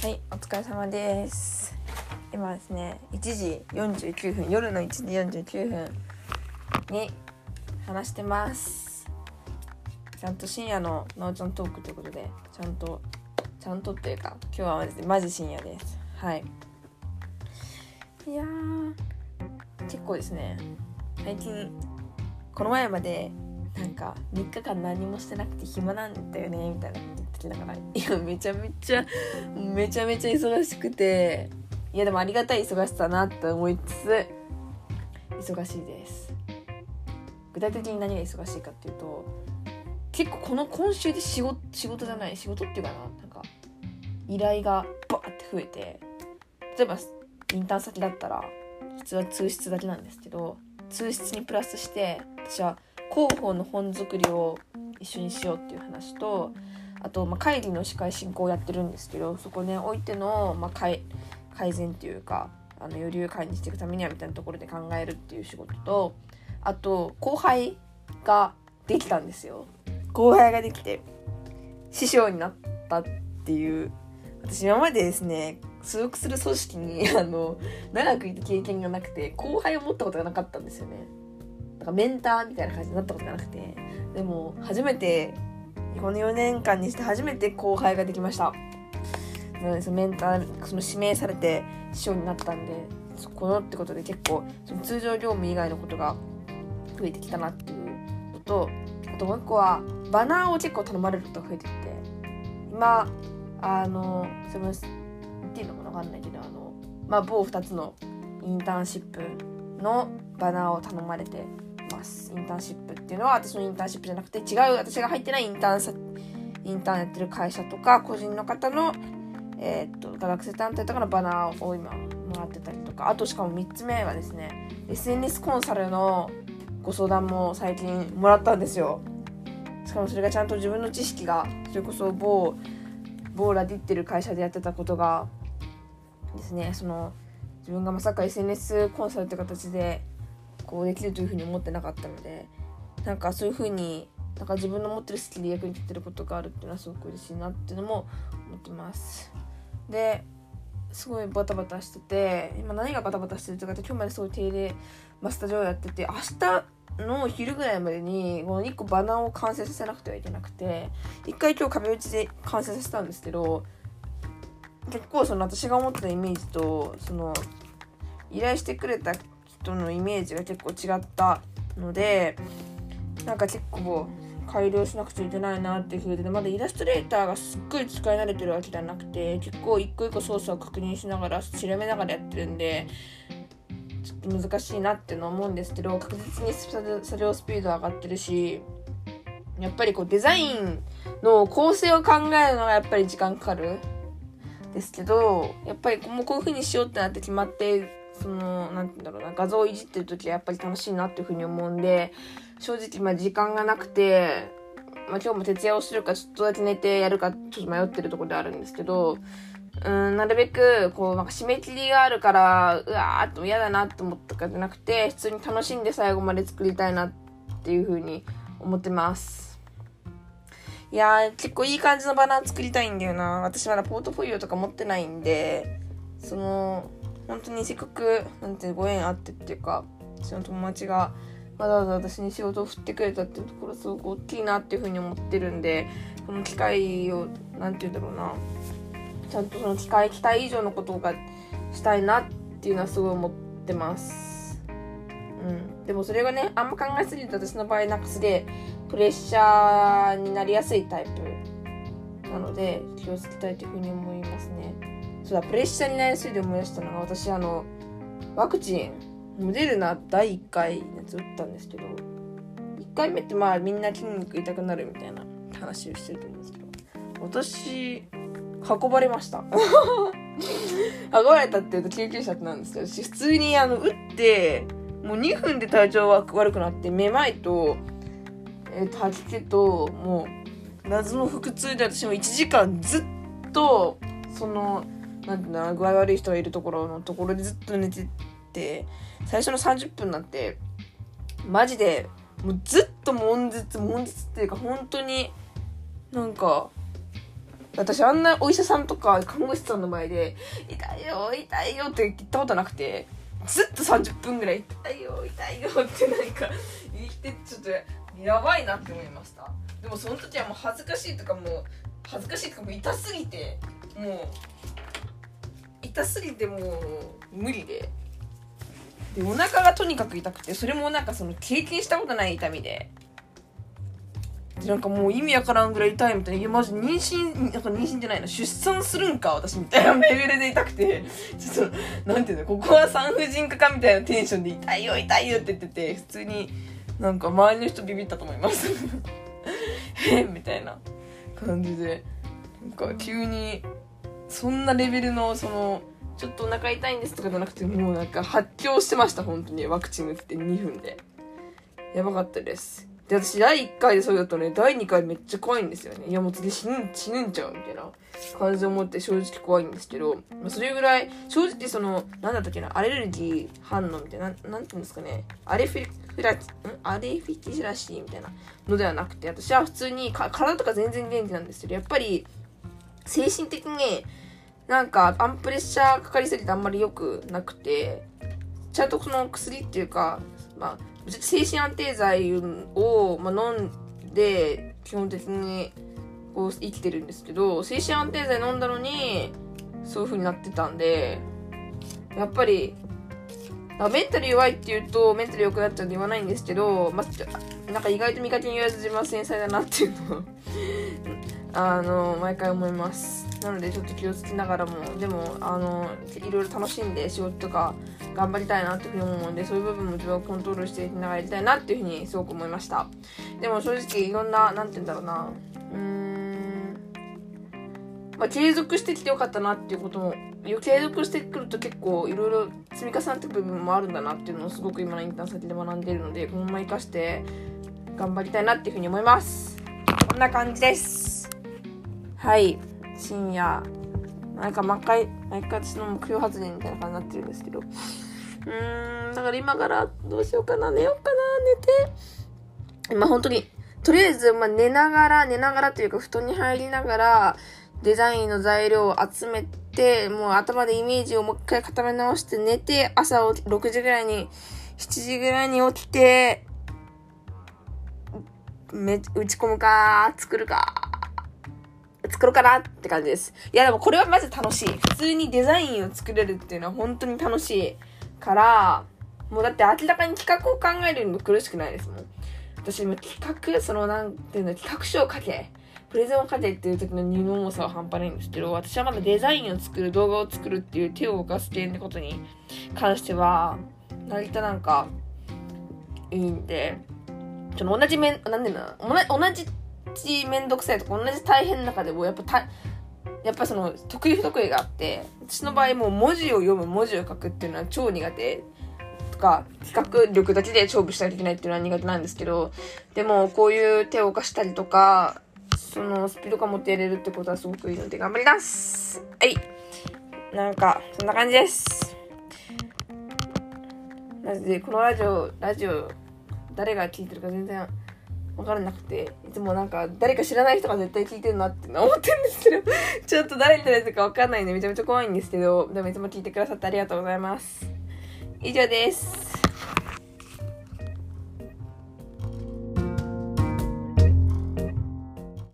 はい、お疲れ様です。今ですね、1時49分、夜の1時49分に話してます。ちゃんと深夜のなおちゃんトークということで、ちゃんと、ちゃんとっていうか、今日はマジマジ深夜です。はい。いやー、結構ですね、最近、この前まで、なんか3日間何もしてなくて暇なんだよねみたいなこと言ってきながらいやめちゃめちゃめちゃめちゃ忙しくていやでもありがたい忙しさだなって思いつつ忙しいです。具体的に何が忙しいかっていうと結構この今週で仕事仕事じゃない仕事っていうかななんか依頼がバーって増えて例えばインターン先だったら普通は通室だけなんですけど通室にプラスして私は広報の本作りを一緒にしようっていう話とあと、まあ、会議の司会進行をやってるんですけどそこねおいての、まあ、改善っていうかあのより良い会にしていくためにはみたいなところで考えるっていう仕事とあと後輩ができたんですよ。後輩ができて師匠になったっていう私今までですね所属する組織にあの長くいた経験がなくて後輩を持ったことがなかったんですよね。なんかメンターみたいな感じになったことがなくてでも初めてこの4年間にして初めて後輩ができました。なのでそのメンターその指名されて師匠になったんでそこのってことで結構その通常業務以外のことが増えてきたなっていうのとあともう一個はバナーを結構頼まれることが増えてきて今あのすみません言っていいのかなわかんないけどあのまあ某2つのインターンシップのバナーを頼まれてます。インターンシップっていうのは私のインターンシップじゃなくて違う私が入ってないインターンさインターンやってる会社とか個人の方の、えーっと学生団体とかのバナーを今もらってたりとかあとしかも3つ目はですね SNS コンサルのご相談も最近もらったんですよ。しかもそれがちゃんと自分の知識がそれこそ某某ラディってる会社でやってたことがですねその自分がまさか SNS コンサルって形でこうできるというふうに思ってなかったのでなんかそういうふうになんか自分の持ってるスキルで役に立ってることがあるっていうのはすごく嬉しいなっていうのも思ってます。ですごいバタバタしてて今何がバタバタしてるとかって今日まですごい定例マスター上やってて明日の昼ぐらいまでにこの1個バナーを完成させなくてはいけなくて一回今日壁打ちで完成させたんですけど結構その私が思ってたイメージとその依頼してくれた人のイメージが結構違ったのでなんか結構改良しなくちゃいけないなっていう風でまだイラストレーターがすっごい使い慣れてるわけじゃなくて結構一個一個操作を確認しながら調べながらやってるんでちょっと難しいなっての思うんですけど確実に作業スピード上がってるしやっぱりこうデザインの構成を考えるのがやっぱり時間かかるですけどやっぱりもうこういう風にしようってなって決まってそのなんてうんだろうな画像をいじってる時はやっぱり楽しいなっていう風に思うんで正直まあ時間がなくて、まあ、今日も徹夜をするかちょっとだけ寝てやるかちょっと迷ってるところであるんですけどうんなるべくこうなんか締め切りがあるからうわーっと嫌だなって思ったかじゃなくて普通に楽しんで最後まで作りたいなっていう風に思ってます。いやー結構いい感じのバナー作りたいんだよな。私まだポートフォリオとか持ってないんでその本当にせっかくなんてご縁あってっていうか私の友達がわざわざ私に仕事を振ってくれたっていうところすごく大きいなっていうふうに思ってるんでこの機会をなんて言うんだろうな。ちゃんとその機会期待以上のことがしたいなっていうのはすごい思ってます。うん。でもそれがねあんま考えすぎると私の場合なんかすげえプレッシャーになりやすいタイプなので気をつけたいというふうに思いますね。そうだプレッシャーになりすいで思い出したのが私あのワクチンモデルナ第1回のやつ打ったんですけど1回目ってまあみんな筋肉痛くなるみたいな話をしてると思うんですけど私運ばれました。運ばれたっていうと救急車ってなんですけど普通にあの打ってもう2分で体調が悪くなってめまいと,、えー、と吐き気ともう謎の腹痛で私も1時間ずっとそのなん具合悪い人がいるところのところでずっと寝てて最初の30分なんてマジでもうずっと悶絶悶絶っていうか本当になんか私あんなお医者さんとか看護師さんの前で、痛いよ、痛いよって言ったことなくて、ずっと30分ぐらい、痛いよ、痛いよってなんか言って、ちょっとやばいなって思いました。でもその時はもう恥ずかしいとかもう、恥ずかしいとかも痛すぎて、もう、痛すぎてもう無理で。で、お腹がとにかく痛くて、それもなんかその経験したことない痛みで。なんかもう意味わからんぐらい痛いみたいな。いや、マジ妊娠、なんか妊娠じゃないな。出産するんか私みたいなレベルで痛くて。ちょっと、なんていうの、ここは産婦人科かみたいなテンションで痛いよ痛いよって言ってて、普通になんか周りの人ビビったと思います。えみたいな感じで。なんか急に、そんなレベルの、その、ちょっとお腹痛いんですとかじゃなくて、もうなんか発狂してました、本当に。ワクチン打って2分で。やばかったです。で、私、第1回でそうだとね、第2回めっちゃ怖いんですよね。いや、もう次死ぬ、死ぬんちゃうみたいな感じで思って正直怖いんですけど、まあ、それぐらい、正直その、なんだったっけな、アレルギー反応みたいな、なんていうんですかね、アレフィフラ、ん？アレフィティラシーみたいなのではなくて、私は普通にか体とか全然元気なんですけど、やっぱり、精神的に、なんか、アンプレッシャーかかりすぎてあんまり良くなくて、ちゃんとその薬っていうか、まあ、精神安定剤を、まあ、飲んで、基本的にこう生きてるんですけど、精神安定剤飲んだのに、そういう風になってたんで、やっぱり、メンタル弱いって言うと、メンタル良くなっちゃうんで言わないんですけど、まあ、なんか意外と見かけに言わず自分は繊細だなっていうのをあの、毎回思います。なのでちょっと気をつけながらも、でも、あの、いろいろ楽しんで仕事とか頑張りたいなっていうふうに思うので、そういう部分も自分をコントロールしていきながらやりたいなっていうふうにすごく思いました。でも正直いろんな、なんて言うんだろうな、うーん、まあ、継続してきてよかったなっていうことも、継続してくると結構いろいろ積み重なっていく部分もあるんだなっていうのをすごく今のインターン先で学んでいるので、このまま活かして頑張りたいなっていうふうに思います。こんな感じです。はい。深夜。なんか毎回、毎回私の目標発言みたいな感じになってるんですけど。うーん、だから今からどうしようかな、寝ようかな、寝て。まあ本当に、とりあえず、まあ寝ながら、寝ながらというか布団に入りながら、デザインの材料を集めて、もう頭でイメージをもう一回固め直して寝て、朝を6時ぐらいに、7時ぐらいに起きて、め、打ち込むか、作るか、作ろうかなって感じです。いやでもこれはまず楽しい。普通にデザインを作れるっていうのは本当に楽しいから、もうだって明らかに企画を考えるのも苦しくないですもん。私も企画、そのなんていうの、企画書を書け。プレゼンを書けっていう時の二の重さは半端ないんですけど、私はまだデザインを作る、動画を作るっていう手を動かす系ってことに関しては、割となんか、いいんで、ちょっと同じ面、なんでな、同じちめんどくさいとか同じ大変な中でもやっぱたやっぱその得意不得意があって私の場合もう文字を読む文字を書くっていうのは超苦手とか企画力だけで勝負しないといけないっていうのは苦手なんですけどでもこういう手を動かしたりとかそのスピード感持ってやれるってことはすごくいいので頑張ります。はい。なんかそんな感じです。マジでこのラジオラジオ誰が聞いてるか全然分からなくて、いつもなんか誰か知らない人が絶対聞いてるなって思ってるんですけど、ちょっと誰のやるか分かんないんでめちゃめちゃ怖いんですけど、でもいつも聞いてくださってありがとうございます。以上です。